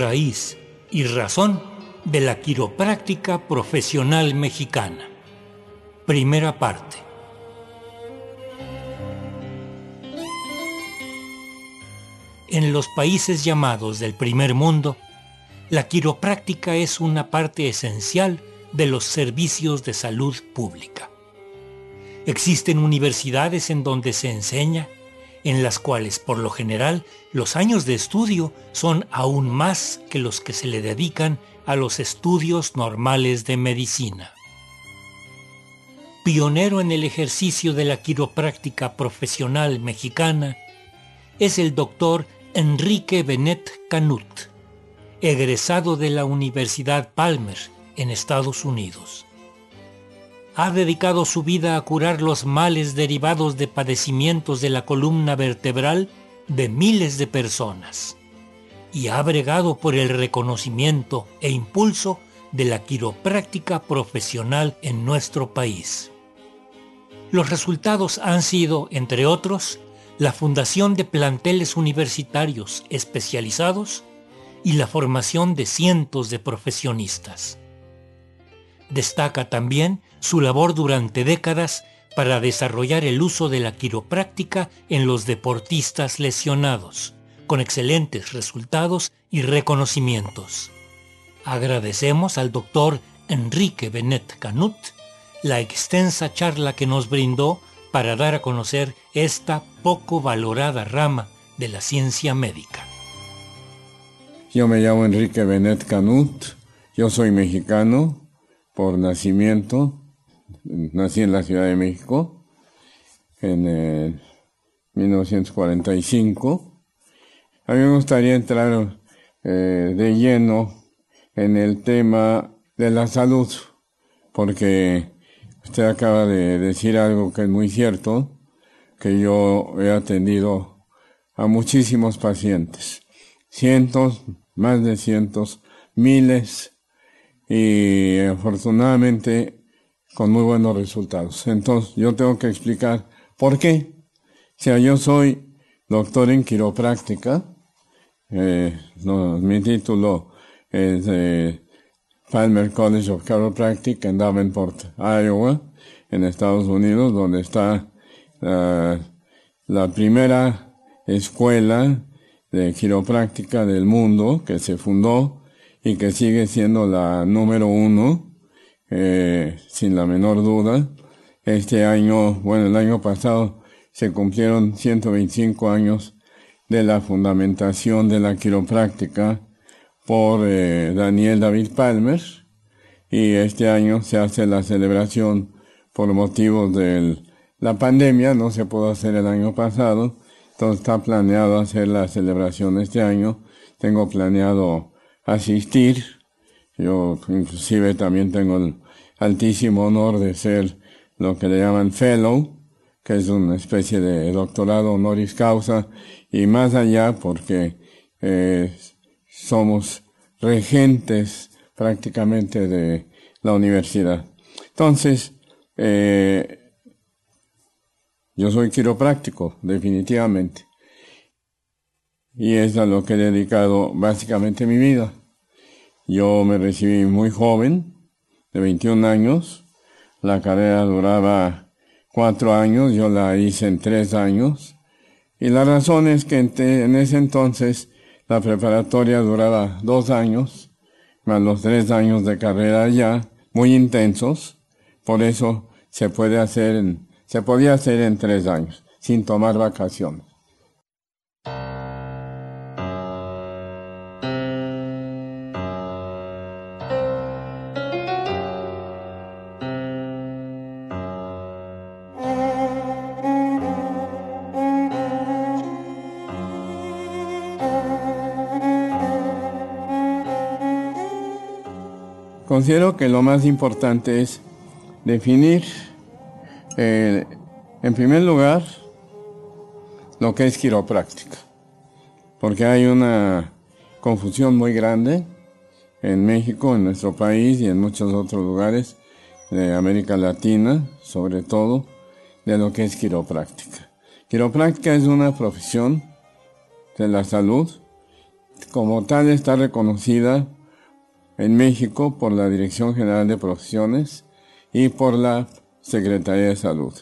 raíz y razón de la quiropráctica profesional mexicana. Primera parte. En los países llamados del primer mundo, la quiropráctica es una parte esencial de los servicios de salud pública. Existen universidades en donde se enseña, en las cuales por lo general los años de estudio son aún más que los que se le dedican a los estudios normales de medicina. Pionero en el ejercicio de la quiropráctica profesional mexicana es el doctor Enrique Benet Canut egresado de la Universidad Palmer en Estados Unidos. Ha dedicado su vida a curar los males derivados de padecimientos de la columna vertebral de miles de personas y ha bregado por el reconocimiento e impulso de la quiropráctica profesional en nuestro país. Los resultados han sido, entre otros, la fundación de planteles universitarios especializados y la formación de cientos de profesionistas. Destaca también su labor durante décadas para desarrollar el uso de la quiropráctica en los deportistas lesionados, con excelentes resultados y reconocimientos. Agradecemos al doctor Enrique Benet Canut la extensa charla que nos brindó para dar a conocer esta poco valorada rama de la ciencia médica. Yo me llamo Enrique Benet Canut, yo soy mexicano por nacimiento, nací en la Ciudad de México en 1945. A mí me gustaría entrar eh, de lleno en el tema de la salud, porque usted acaba de decir algo que es muy cierto, que yo he atendido a muchísimos pacientes, cientos, más de cientos, miles, y afortunadamente con muy buenos resultados. Entonces, yo tengo que explicar por qué. O sea, yo soy doctor en quiropráctica, eh, mi título es de Palmer College of Chiropractic en Davenport, Iowa, en Estados Unidos, donde está la primera escuela de quiropráctica del mundo que se fundó y que sigue siendo la número uno, eh, sin la menor duda. Este año, bueno, el año pasado se cumplieron 125 años de la fundamentación de la quiropráctica por eh, Daniel David Palmer y este año se hace la celebración por motivos de la pandemia, no se pudo hacer el año pasado, entonces está planeado hacer la celebración este año. Tengo planeado asistir. Yo inclusive también tengo el altísimo honor de ser lo que le llaman fellow, que es una especie de doctorado honoris causa y más allá porque eh, somos regentes prácticamente de la universidad. Entonces, eh, yo soy quiropráctico, definitivamente. Y es a lo que he dedicado básicamente mi vida. Yo me recibí muy joven, de 21 años. La carrera duraba cuatro años, yo la hice en tres años. Y la razón es que en, ese entonces la preparatoria duraba dos años, más los tres años de carrera ya, muy intensos. Por eso se puede hacer en se podía hacer en tres años, sin tomar vacaciones. Considero que lo más importante es definir eh, en primer lugar, lo que es quiropráctica, porque hay una confusión muy grande en México, en nuestro país y en muchos otros lugares de América Latina, sobre todo, de lo que es quiropráctica. Quiropráctica es una profesión de la salud como tal está reconocida en México por la Dirección General de Profesiones y por la Secretaría de Salud,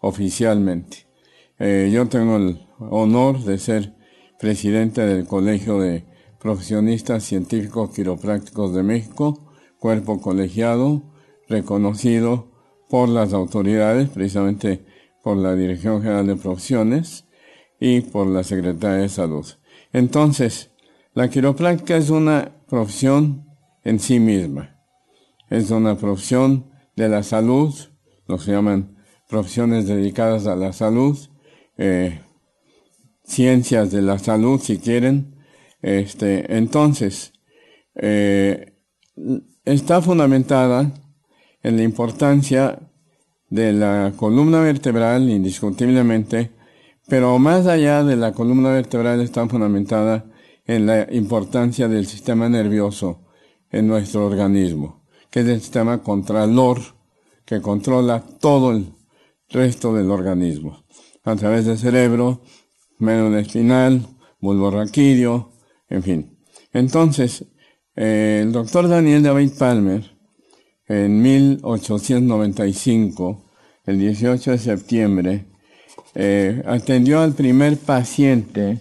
oficialmente. Eh, yo tengo el honor de ser presidente del Colegio de Profesionistas Científicos Quiroprácticos de México, cuerpo colegiado, reconocido por las autoridades, precisamente por la Dirección General de Profesiones y por la Secretaría de Salud. Entonces, la quiropráctica es una profesión en sí misma. Es una profesión de la salud, lo que llaman profesiones dedicadas a la salud, eh, ciencias de la salud, si quieren. Este, entonces, eh, está fundamentada en la importancia de la columna vertebral, indiscutiblemente, pero más allá de la columna vertebral está fundamentada en la importancia del sistema nervioso en nuestro organismo, que es el sistema contralor que controla todo el resto del organismo, a través del cerebro, médula espinal, bulbo raquídeo, en fin. Entonces, eh, el doctor Daniel David Palmer, en 1895, el 18 de septiembre, eh, atendió al primer paciente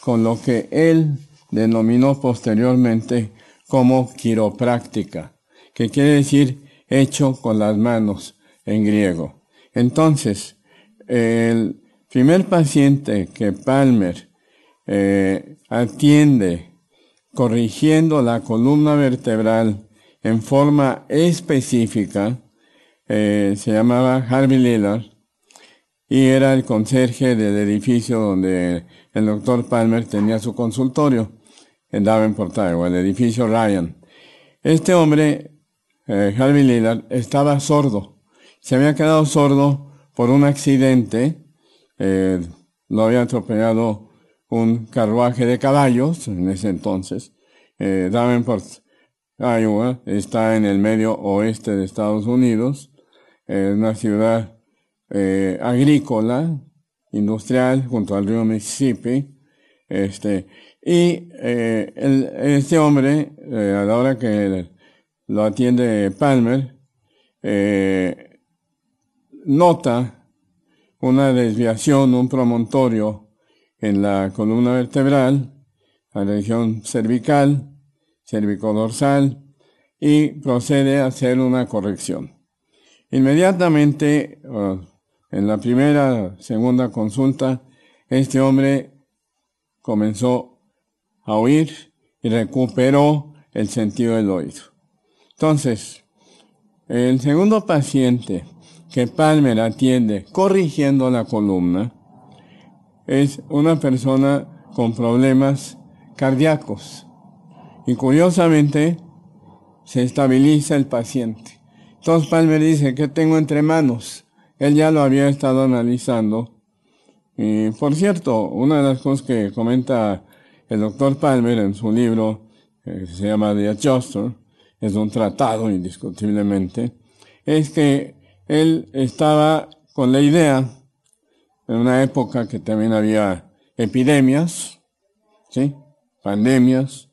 con lo que él denominó posteriormente como quiropráctica, que quiere decir hecho con las manos en griego. Entonces, el primer paciente que Palmer eh, atiende corrigiendo la columna vertebral en forma específica, eh, se llamaba Harvey Lillard y era el conserje del edificio donde el doctor Palmer tenía su consultorio en Davenport, Iowa, el edificio Ryan. Este hombre, eh, Harvey Lillard, estaba sordo. Se había quedado sordo por un accidente. Eh, lo había atropellado un carruaje de caballos en ese entonces. Eh, Davenport, Iowa, está en el medio oeste de Estados Unidos. Es una ciudad eh, agrícola, industrial, junto al río Mississippi. Este, y eh, este hombre, eh, a la hora que lo atiende Palmer, eh, nota una desviación, un promontorio en la columna vertebral, la región cervical, cervicodorsal, y procede a hacer una corrección. Inmediatamente, en la primera, segunda consulta, este hombre comenzó a oír y recuperó el sentido del oído. Entonces, el segundo paciente que Palmer atiende corrigiendo la columna es una persona con problemas cardíacos. Y curiosamente, se estabiliza el paciente. Entonces Palmer dice, ¿qué tengo entre manos? Él ya lo había estado analizando. Y por cierto, una de las cosas que comenta el doctor Palmer en su libro, que se llama The Adjuster, es un tratado indiscutiblemente, es que él estaba con la idea, en una época que también había epidemias, ¿sí? pandemias,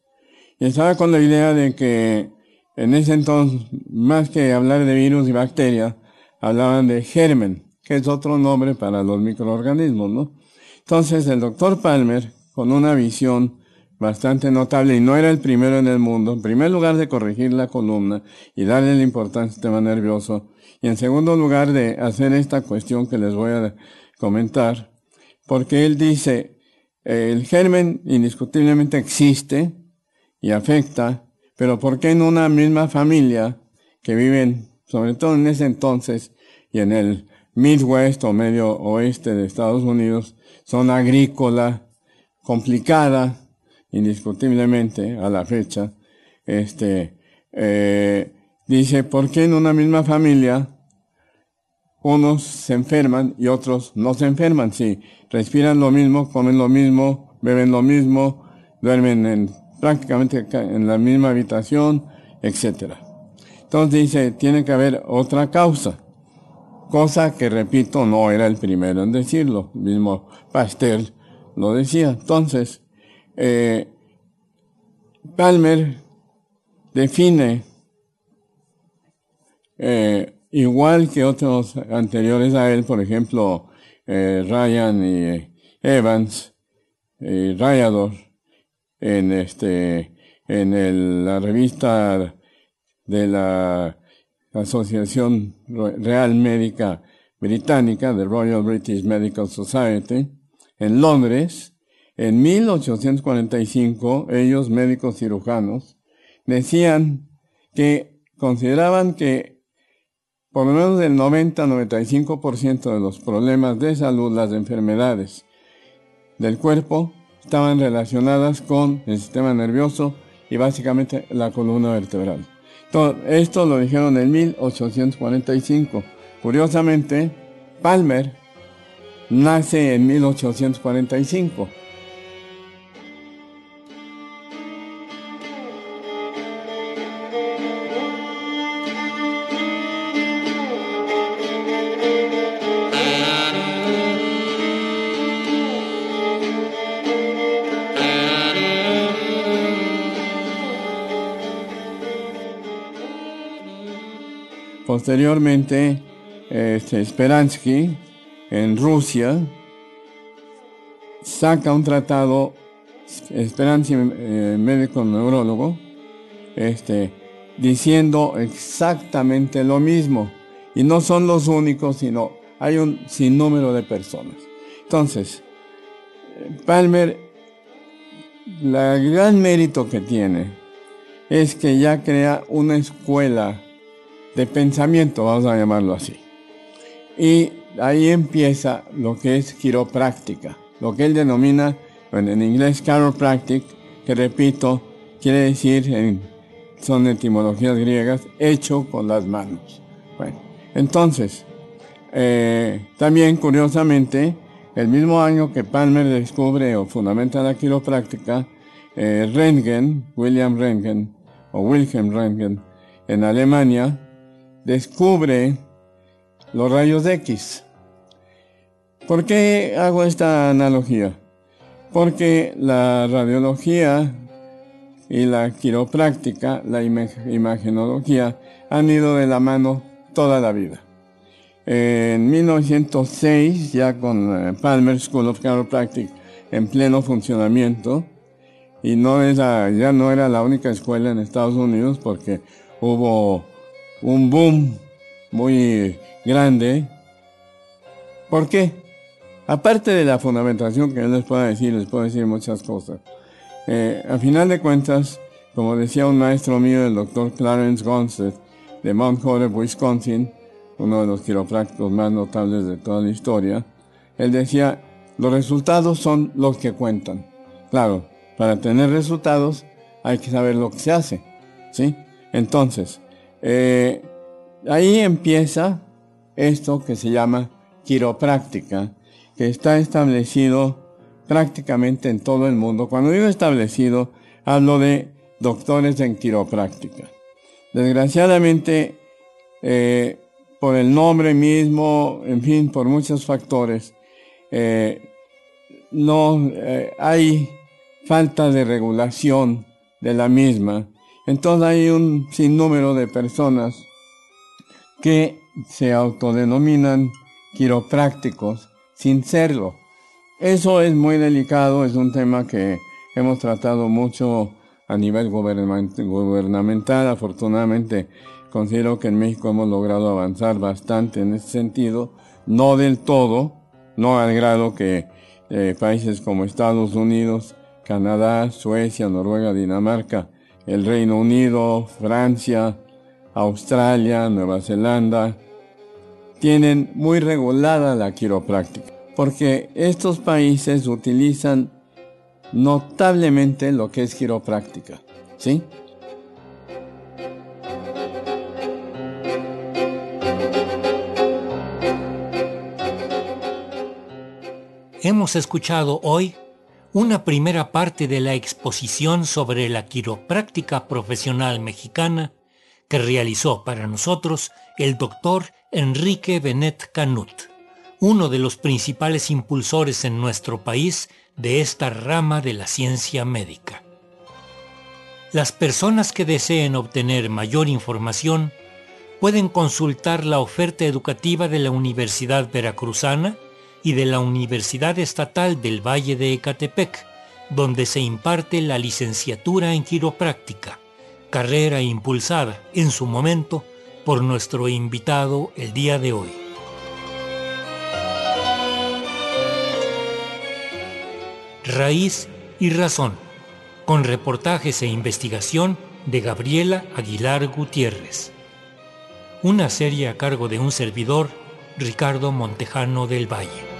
y estaba con la idea de que en ese entonces, más que hablar de virus y bacterias, hablaban de germen, que es otro nombre para los microorganismos, ¿no? Entonces el doctor Palmer, con una visión bastante notable, y no era el primero en el mundo, en primer lugar de corregir la columna y darle la importancia al sistema nervioso, y en segundo lugar de hacer esta cuestión que les voy a comentar, porque él dice, el germen indiscutiblemente existe y afecta, pero ¿por qué en una misma familia que viven, sobre todo en ese entonces y en el Midwest o medio oeste de Estados Unidos, son agrícola, complicada, indiscutiblemente a la fecha, este, eh, dice, ¿por qué en una misma familia unos se enferman y otros no se enferman? Sí, respiran lo mismo, comen lo mismo, beben lo mismo, duermen en, prácticamente en la misma habitación, etc. Entonces dice, tiene que haber otra causa. Cosa que, repito, no era el primero en decirlo. Mismo Pasteur lo decía. Entonces, eh, Palmer define, eh, igual que otros anteriores a él, por ejemplo, eh, Ryan y Evans, y Rayador, en este, en la revista de la Asociación Real Médica Británica, the Royal British Medical Society, en Londres, en 1845, ellos, médicos cirujanos, decían que consideraban que por lo menos el 90-95% de los problemas de salud, las enfermedades del cuerpo, estaban relacionadas con el sistema nervioso y básicamente la columna vertebral. Todo esto lo dijeron en 1845. Curiosamente, Palmer nace en 1845. Posteriormente, este, Speransky, en Rusia, saca un tratado, Speransky, eh, médico neurólogo, este, diciendo exactamente lo mismo. Y no son los únicos, sino hay un sinnúmero de personas. Entonces, Palmer, el gran mérito que tiene es que ya crea una escuela de pensamiento, vamos a llamarlo así. Y ahí empieza lo que es quiropráctica, lo que él denomina en inglés chiropractic, que repito, quiere decir, son etimologías griegas, hecho con las manos. Bueno, entonces, eh, también curiosamente, el mismo año que Palmer descubre o fundamenta la quiropráctica, eh, Röntgen, William Röntgen, o Wilhelm Röntgen, en Alemania, descubre los rayos X. ¿Por qué hago esta analogía? Porque la radiología y la quiropráctica, la imagenología, han ido de la mano toda la vida. En 1906, ya con eh, Palmer School of Chiropractic en pleno funcionamiento, y no ya no era la única escuela en Estados Unidos porque hubo un boom muy grande. ¿Por qué? Aparte de la fundamentación que yo les puedo decir, les puedo decir muchas cosas. Eh, a final de cuentas, como decía un maestro mío, el doctor Clarence Gonset, de Mount Horeb, Wisconsin, uno de los quiroprácticos más notables de toda la historia, él decía, los resultados son los que cuentan. Claro, para tener resultados hay que saber lo que se hace, ¿sí? Entonces, eh, ahí empieza esto que se llama quiropráctica, que está establecido prácticamente en todo el mundo. Cuando digo establecido, hablo de doctores en quiropráctica. Desgraciadamente, eh, por el nombre mismo, en fin, por muchos factores, eh, no hay falta de regulación de la misma entonces hay un sinnúmero de personas que se autodenominan quiroprácticos sin serlo. Eso es muy delicado, es un tema que hemos tratado mucho a nivel gubernamental. Afortunadamente, considero que en México hemos logrado avanzar bastante en ese sentido, no del todo, no al grado que eh, países como Estados Unidos, Canadá, Suecia, Noruega, Dinamarca, el Reino Unido, Francia, Australia, Nueva Zelanda, tienen muy regulada la quiropráctica, porque estos países utilizan notablemente lo que es quiropráctica, ¿sí? Hemos escuchado hoy una primera parte de la exposición sobre la quiropráctica profesional mexicana que realizó para nosotros el doctor Enrique Benet Canut, uno de los principales impulsores en nuestro país de esta rama de la ciencia médica. Las personas que deseen obtener mayor información pueden consultar la oferta educativa de la Universidad Veracruzana y de la Universidad Estatal del Valle de Ecatepec, donde se imparte la licenciatura en quiropráctica, carrera impulsada en su momento por nuestro invitado el día de hoy. Raíz y Razón, con reportajes e investigación de Gabriela Aguilar Gutiérrez. Una serie a cargo de un servidor, Ricardo Montejano del Valle.